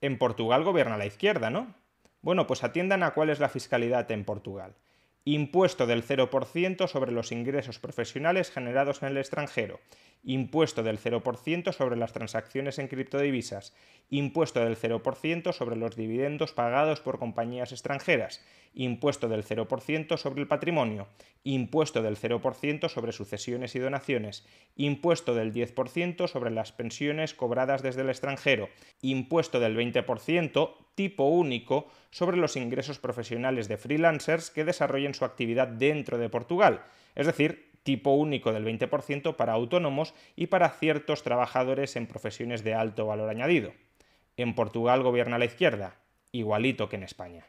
En Portugal gobierna la izquierda, ¿no? Bueno, pues atiendan a cuál es la fiscalidad en Portugal. Impuesto del 0% sobre los ingresos profesionales generados en el extranjero. Impuesto del 0% sobre las transacciones en criptodivisas. Impuesto del 0% sobre los dividendos pagados por compañías extranjeras. Impuesto del 0% sobre el patrimonio. Impuesto del 0% sobre sucesiones y donaciones. Impuesto del 10% sobre las pensiones cobradas desde el extranjero. Impuesto del 20%, tipo único, sobre los ingresos profesionales de freelancers que desarrollen su actividad dentro de Portugal. Es decir, tipo único del 20% para autónomos y para ciertos trabajadores en profesiones de alto valor añadido. En Portugal gobierna la izquierda, igualito que en España.